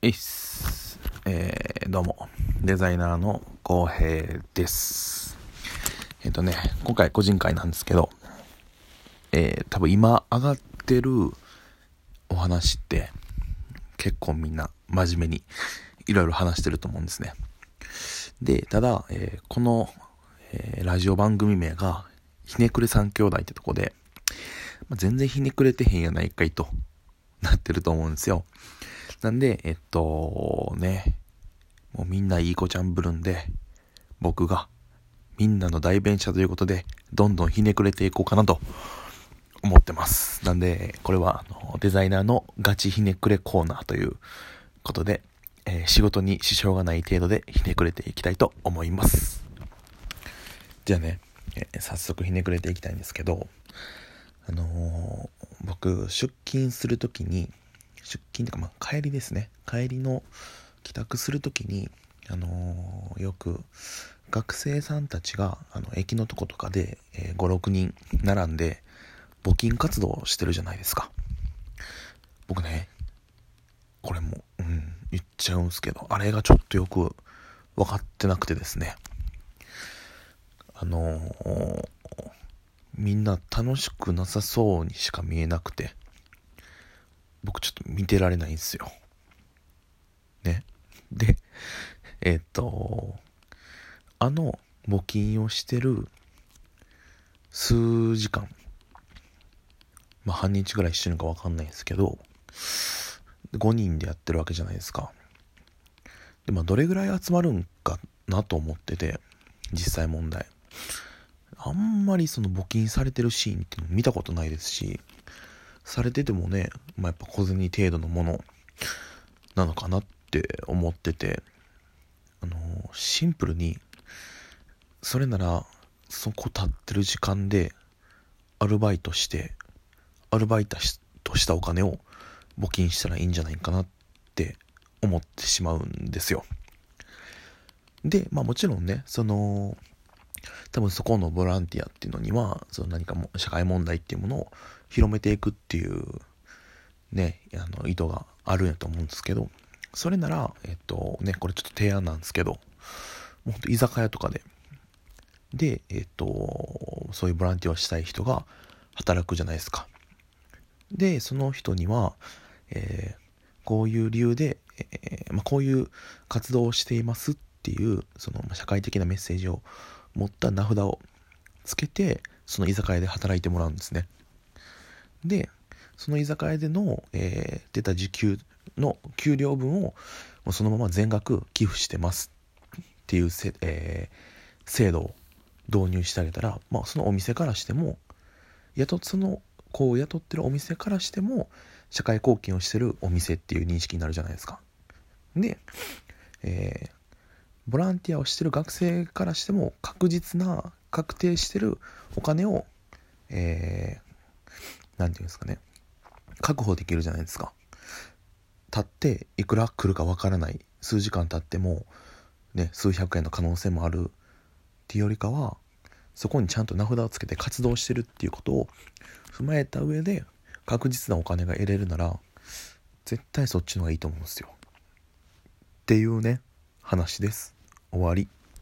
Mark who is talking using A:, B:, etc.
A: えー、どうも、デザイナーの浩平です。えっ、ー、とね、今回個人会なんですけど、えー、多分今上がってるお話って、結構みんな真面目にいろいろ話してると思うんですね。で、ただ、えー、この、え、ラジオ番組名が、ひねくれ三兄弟ってとこで、まあ、全然ひねくれてへんやないかいとなってると思うんですよ。なんで、えっと、ね、もうみんないい子ちゃんぶるんで、僕がみんなの代弁者ということで、どんどんひねくれていこうかなと思ってます。なんで、これはあのデザイナーのガチひねくれコーナーということで、えー、仕事に支障がない程度でひねくれていきたいと思います。じゃあね、えー、早速ひねくれていきたいんですけど、あのー、僕、出勤するときに、出勤とか、まあ、帰りですね。帰りの帰宅するときに、あのー、よく学生さんたちがあの駅のとことかで、えー、56人並んで募金活動をしてるじゃないですか。僕ねこれもうん言っちゃうんすけどあれがちょっとよく分かってなくてですね。あのー、みんな楽しくなさそうにしか見えなくて。僕ちょっと見てられないんですよ。ね。で、えっ、と、あの募金をしてる数時間、まあ半日ぐらいしてるのかわかんないですけど、5人でやってるわけじゃないですか。で、まあどれぐらい集まるんかなと思ってて、実際問題。あんまりその募金されてるシーンっていうの見たことないですし、されててもね、まあ、やっぱ小銭程度のものなのかなって思ってて、あのー、シンプルに、それなら、そこ立ってる時間で、アルバイトして、アルバイトしたお金を募金したらいいんじゃないかなって思ってしまうんですよ。で、まあもちろんね、その、多分そこのボランティアっていうのには、その何かも社会問題っていうものを広めていくっていうね、あの意図があるんやと思うんですけど、それなら、えっとね、これちょっと提案なんですけど、もう居酒屋とかで、で、えっと、そういうボランティアをしたい人が働くじゃないですか。で、その人には、えー、こういう理由で、えー、まあ、こういう活動をしていますっていう、その社会的なメッセージを持った名札をつけて、その居酒屋で働いてもらうんですね。で、その居酒屋での、えー、出た時給の給料分をもうそのまま全額寄付してますっていうせ、えー、制度を導入してあげたら、まあ、そのお店からしても雇その子を雇ってるお店からしても社会貢献をしてるお店っていう認識になるじゃないですか。で、えー、ボランティアをしてる学生からしても確実な確定してるお金を、え何て言うんですかね。確保できるじゃないですか。立っていくら来るかわからない。数時間経ってもね数百円の可能性もある。っていうよりかはそこにちゃんと名札をつけて活動してるっていうことを踏まえた上で確実なお金が得れるなら絶対そっちの方がいいと思うんですよ。っていうね話です。終わり。